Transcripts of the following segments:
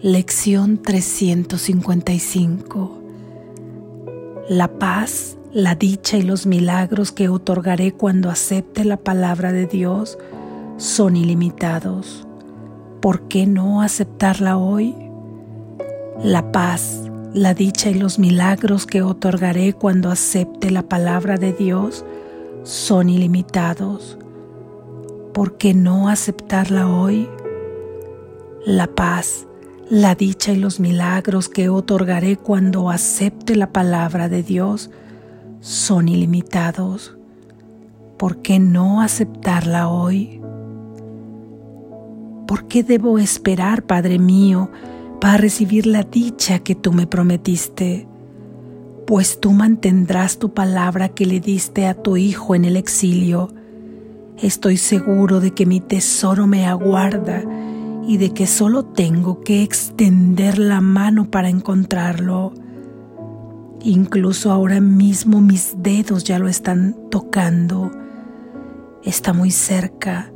Lección 355. La paz, la dicha y los milagros que otorgaré cuando acepte la palabra de Dios son ilimitados. ¿Por qué no aceptarla hoy? La paz, la dicha y los milagros que otorgaré cuando acepte la palabra de Dios son ilimitados. ¿Por qué no aceptarla hoy? La paz, la dicha y los milagros que otorgaré cuando acepte la palabra de Dios son ilimitados. ¿Por qué no aceptarla hoy? ¿Por qué debo esperar, Padre mío, para recibir la dicha que tú me prometiste? Pues tú mantendrás tu palabra que le diste a tu Hijo en el exilio. Estoy seguro de que mi tesoro me aguarda y de que solo tengo que extender la mano para encontrarlo. Incluso ahora mismo mis dedos ya lo están tocando. Está muy cerca.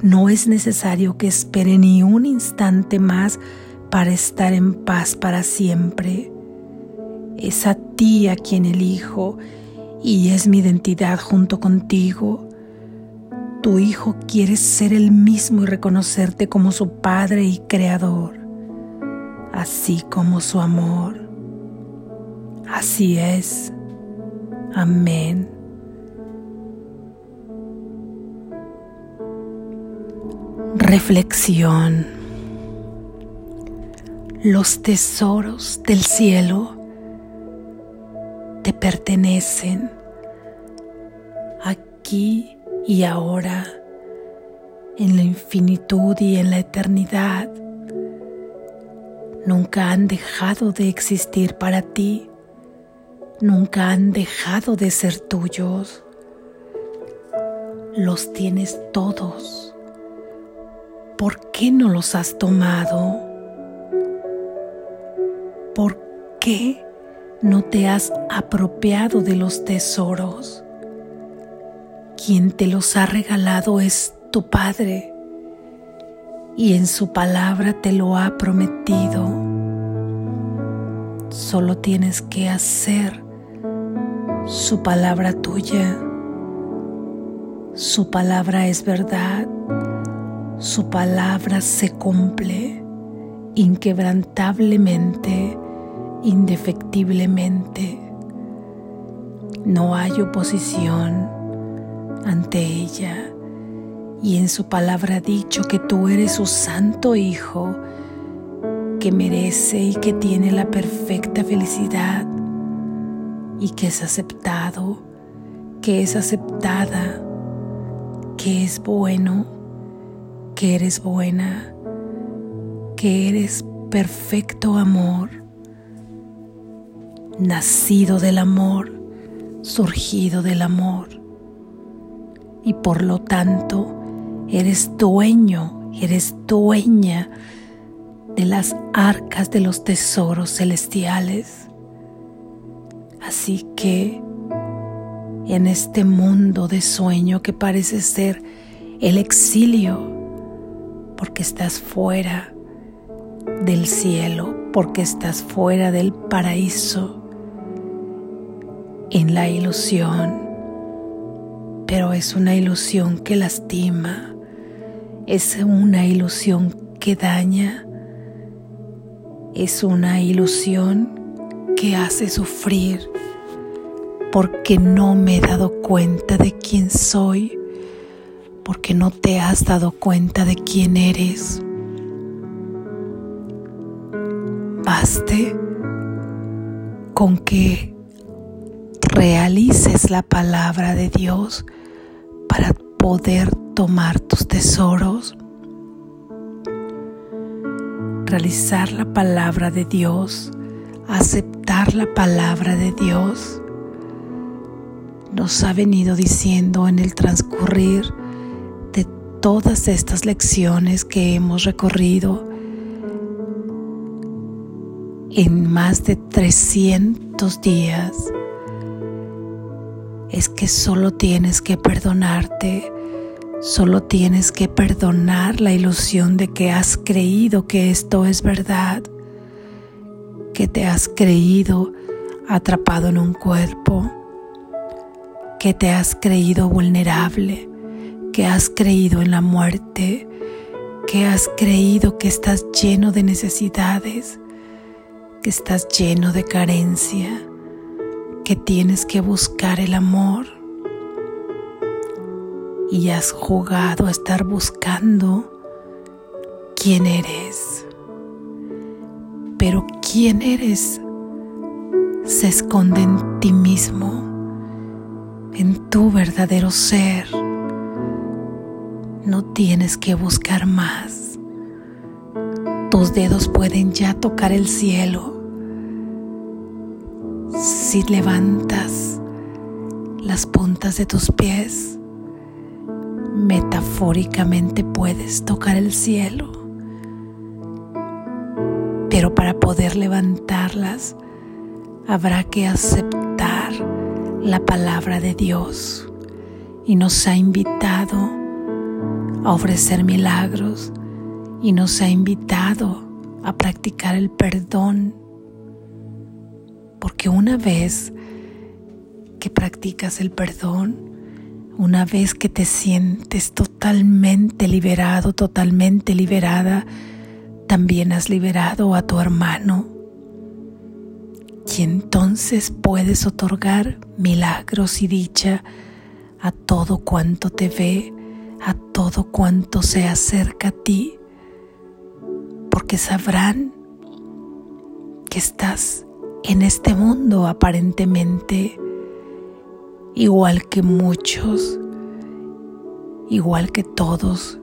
No es necesario que espere ni un instante más para estar en paz para siempre. Es a ti a quien elijo y es mi identidad junto contigo tu Hijo quiere ser el mismo y reconocerte como su Padre y Creador, así como su amor. Así es. Amén. Reflexión. Los tesoros del cielo te pertenecen aquí y ahora, en la infinitud y en la eternidad, nunca han dejado de existir para ti, nunca han dejado de ser tuyos. Los tienes todos. ¿Por qué no los has tomado? ¿Por qué no te has apropiado de los tesoros? Quien te los ha regalado es tu Padre y en su palabra te lo ha prometido. Solo tienes que hacer su palabra tuya. Su palabra es verdad. Su palabra se cumple inquebrantablemente, indefectiblemente. No hay oposición ante ella y en su palabra ha dicho que tú eres su santo Hijo, que merece y que tiene la perfecta felicidad y que es aceptado, que es aceptada, que es bueno, que eres buena, que eres perfecto amor, nacido del amor, surgido del amor y por lo tanto eres dueño, eres dueña de las arcas de los tesoros celestiales. Así que en este mundo de sueño que parece ser el exilio, porque estás fuera del cielo, porque estás fuera del paraíso, en la ilusión, pero es una ilusión que lastima, es una ilusión que daña, es una ilusión que hace sufrir. Porque no me he dado cuenta de quién soy, porque no te has dado cuenta de quién eres. Baste con que realices la palabra de Dios para poder tomar tus tesoros, realizar la palabra de Dios, aceptar la palabra de Dios, nos ha venido diciendo en el transcurrir de todas estas lecciones que hemos recorrido en más de 300 días es que solo tienes que perdonarte Solo tienes que perdonar la ilusión de que has creído que esto es verdad, que te has creído atrapado en un cuerpo, que te has creído vulnerable, que has creído en la muerte, que has creído que estás lleno de necesidades, que estás lleno de carencia, que tienes que buscar el amor y has jugado a estar buscando quién eres. Pero quién eres se esconde en ti mismo, en tu verdadero ser. No tienes que buscar más. Tus dedos pueden ya tocar el cielo. Levantas las puntas de tus pies, metafóricamente puedes tocar el cielo, pero para poder levantarlas habrá que aceptar la palabra de Dios y nos ha invitado a ofrecer milagros y nos ha invitado a practicar el perdón, porque una vez que practicas el perdón, una vez que te sientes totalmente liberado, totalmente liberada, también has liberado a tu hermano. Y entonces puedes otorgar milagros y dicha a todo cuanto te ve, a todo cuanto se acerca a ti, porque sabrán que estás en este mundo aparentemente igual que muchos, igual que todos,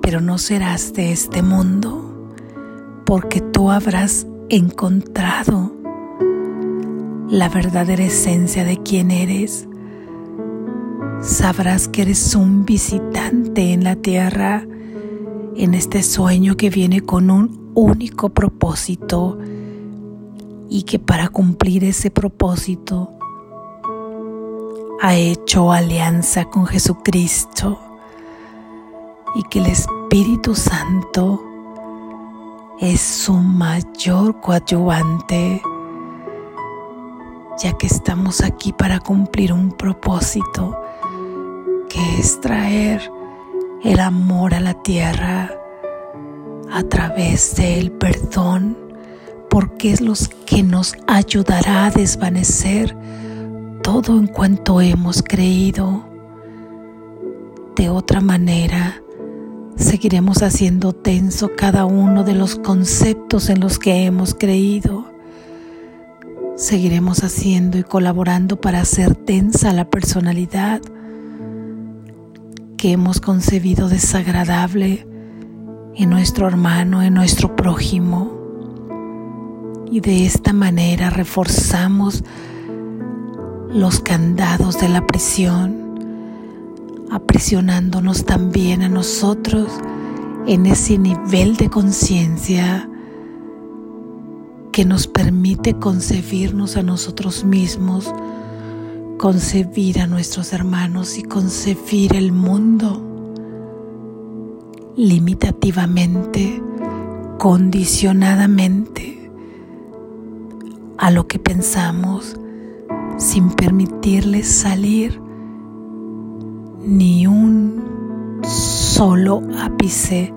pero no serás de este mundo, porque tú habrás encontrado la verdadera esencia de quién eres. Sabrás que eres un visitante en la tierra, en este sueño que viene con un único propósito y que para cumplir ese propósito ha hecho alianza con Jesucristo y que el Espíritu Santo es su mayor coadyuvante, ya que estamos aquí para cumplir un propósito que es traer el amor a la tierra a través del perdón, porque es lo que nos ayudará a desvanecer todo en cuanto hemos creído. De otra manera, seguiremos haciendo tenso cada uno de los conceptos en los que hemos creído. Seguiremos haciendo y colaborando para hacer tensa la personalidad que hemos concebido desagradable en nuestro hermano, en nuestro prójimo. Y de esta manera reforzamos los candados de la prisión, aprisionándonos también a nosotros en ese nivel de conciencia que nos permite concebirnos a nosotros mismos, concebir a nuestros hermanos y concebir el mundo limitativamente, condicionadamente a lo que pensamos, sin permitirles salir ni un solo ápice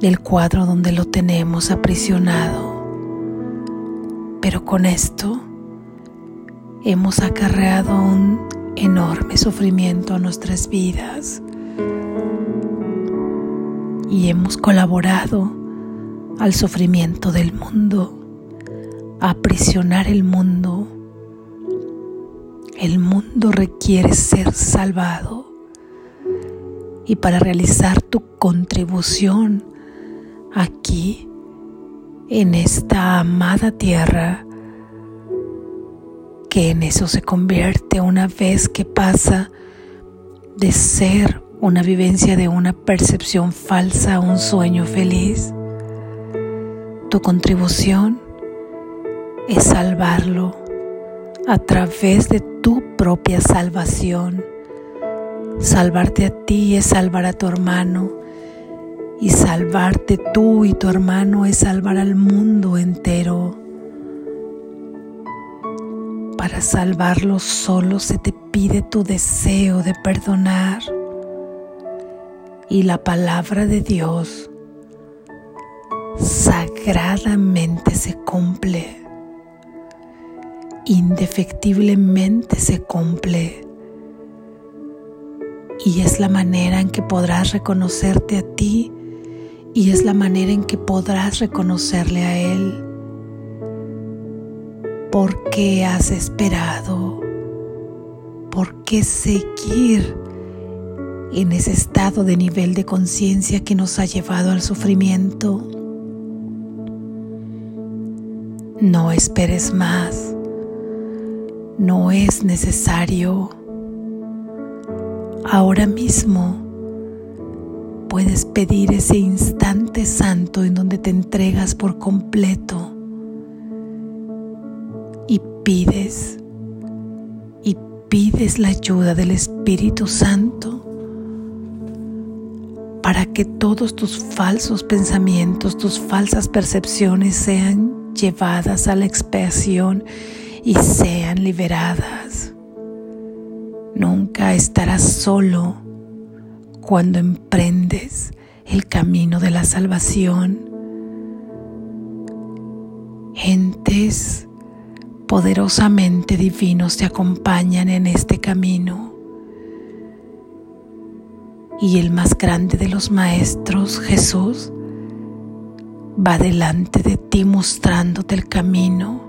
del cuadro donde lo tenemos aprisionado. Pero con esto hemos acarreado un enorme sufrimiento a nuestras vidas y hemos colaborado al sufrimiento del mundo, aprisionar el mundo el mundo requiere ser salvado y para realizar tu contribución aquí, en esta amada tierra, que en eso se convierte una vez que pasa de ser una vivencia de una percepción falsa a un sueño feliz. Tu contribución es salvarlo a través de tu propia salvación, Salvarte a ti es salvar a tu hermano y salvarte tú y tu hermano es salvar al mundo entero. Para salvarlo solo se te pide tu deseo de perdonar. Y la palabra de Dios sagradamente se cumple, indefectiblemente se cumple. Y es la manera en que podrás reconocerte a ti y es la manera en que podrás reconocerle a Él. ¿Por qué has esperado? ¿Por qué seguir en ese estado de nivel de conciencia que nos ha llevado al sufrimiento? No esperes más. No es necesario. Ahora mismo puedes pedir ese instante santo en donde te entregas por completo y pides y pides la ayuda del Espíritu Santo para que todos tus falsos pensamientos, tus falsas percepciones sean llevadas a la expiación y sean liberadas. Nunca estarás solo cuando emprendes el camino de la salvación. Gentes poderosamente divinos te acompañan en este camino. Y el más grande de los maestros, Jesús, va delante de ti mostrándote el camino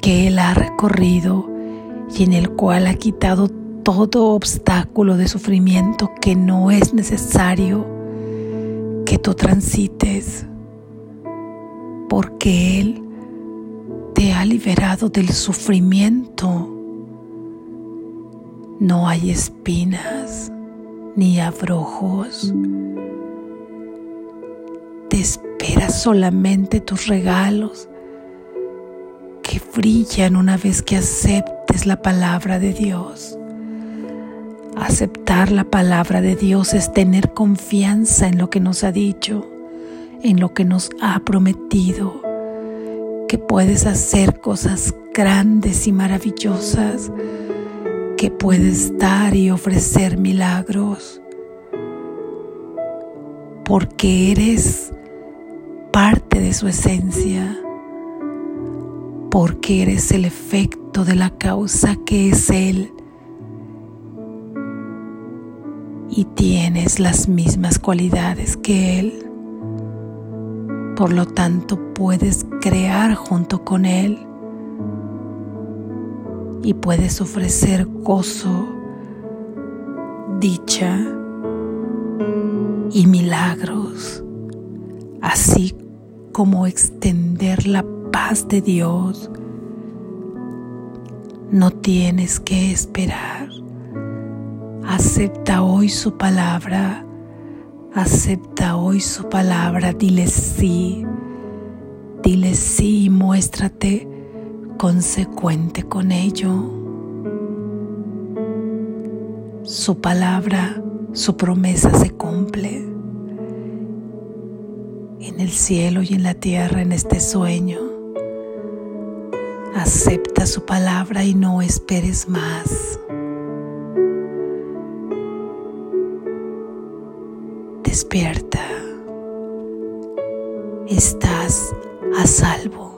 que Él ha recorrido y en el cual ha quitado todo obstáculo de sufrimiento que no es necesario que tú transites, porque Él te ha liberado del sufrimiento. No hay espinas ni abrojos. Te espera solamente tus regalos que brillan una vez que aceptes la palabra de Dios. Aceptar la palabra de Dios es tener confianza en lo que nos ha dicho, en lo que nos ha prometido, que puedes hacer cosas grandes y maravillosas, que puedes dar y ofrecer milagros, porque eres parte de su esencia, porque eres el efecto de la causa que es Él y tienes las mismas cualidades que Él. Por lo tanto, puedes crear junto con Él y puedes ofrecer gozo, dicha y milagros, así como extender la paz de Dios. No tienes que esperar Acepta hoy su palabra. Acepta hoy su palabra. Dile sí. Dile sí y muéstrate consecuente con ello. Su palabra, su promesa se cumple en el cielo y en la tierra en este sueño. Acepta su palabra y no esperes más. despierta. Estás a salvo.